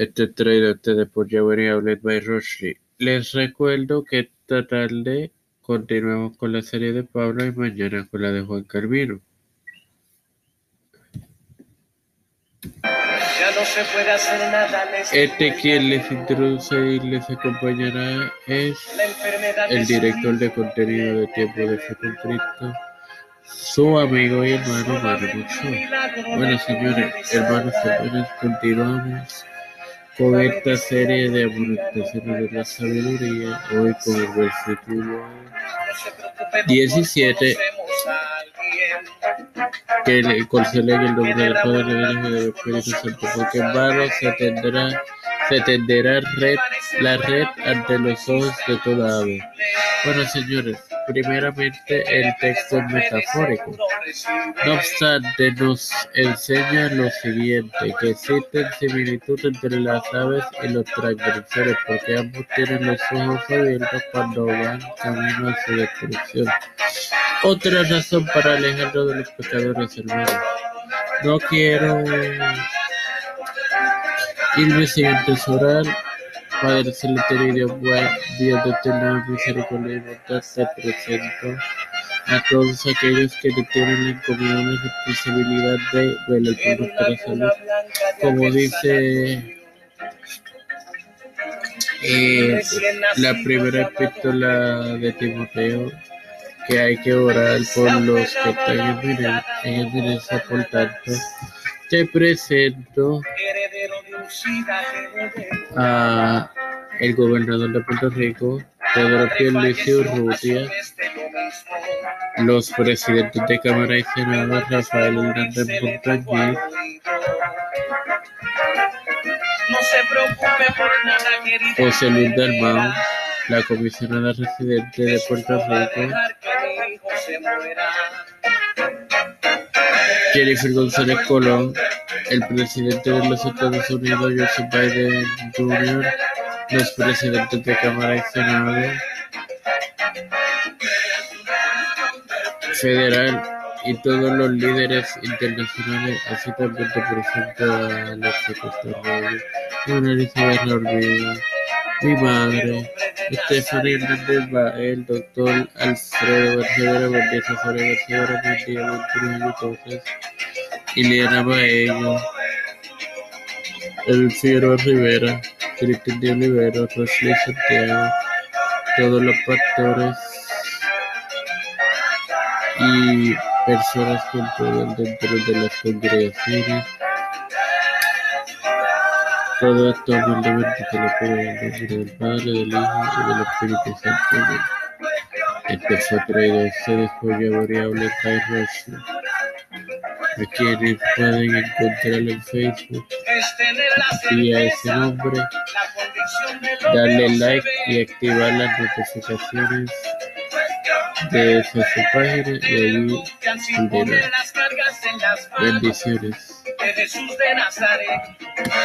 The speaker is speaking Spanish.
Este a ustedes por Jawari Outlet by Rushley. Les recuerdo que esta tarde continuamos con la serie de Pablo y mañana con la de Juan Carvino. Ya no se puede hacer nada. Este quien les introduce y les acompañará es el director de contenido de Tiempo de Fe con Cristo, su amigo y hermano Mucho. Bueno, señores, hermanos hermanas, continuamos con esta serie de amonestaciones de la sabiduría, hoy con el versículo No se preocupe, 17, conocemos a alguien. que le concede en el nombre del Padre, del Hijo y del Espíritu Santo, porque en vano se tendrá, se tenderá red, la red ante los ojos de toda ave. Bueno, señores, primeramente el texto metafórico. No obstante, nos enseña lo siguiente, que existen similitud entre las aves y los transgresores, porque ambos tienen los ojos abiertos cuando van camino a su destrucción. Otra razón para alejarnos de los pecadores, hermanos. No quiero irme sin antes orar. Padre celestial y Dios Dios de eterna misericordia y bondad, te presento a todos aquellos que tienen la encomiable responsabilidad de velar por nuestra salud. Como dice eh, la primera epístola de Timoteo, que hay que orar por los que están en evidencia, por tanto, te presento a el gobernador de Puerto Rico, Pedro Pierluisi Urrutia, los presidentes de Cámara y Senado, Rafael Hernández Montañez. José Luis Dalmau, la comisionada residente de Puerto Rico, Jennifer González Colón, el presidente de los Estados Unidos, Joseph Biden Jr., los presidentes de Cámara y Senado, federal y todos los líderes internacionales, así también te presento a la secretaria, Ana Elizabeth Orbigo, mi madre, Stephanie Hernández el doctor Alfredo García García, César García García, Montrujillo Cosas, Ileana Baello, Rivera, Cristian de Olivero, Rosley todos los pastores y personas que entran dentro de las congregaciones. Todo esto humildemente te lo pido en el nombre del Padre, del Hijo y del Espíritu Santo. Este fue traído a ustedes por Variable Kai Roshi, a quienes pueden encontrar en Facebook Es y a ese nombre, de darle like y activar las notificaciones de esa su página y manos Bendiciones. de Jesús de Nazaret.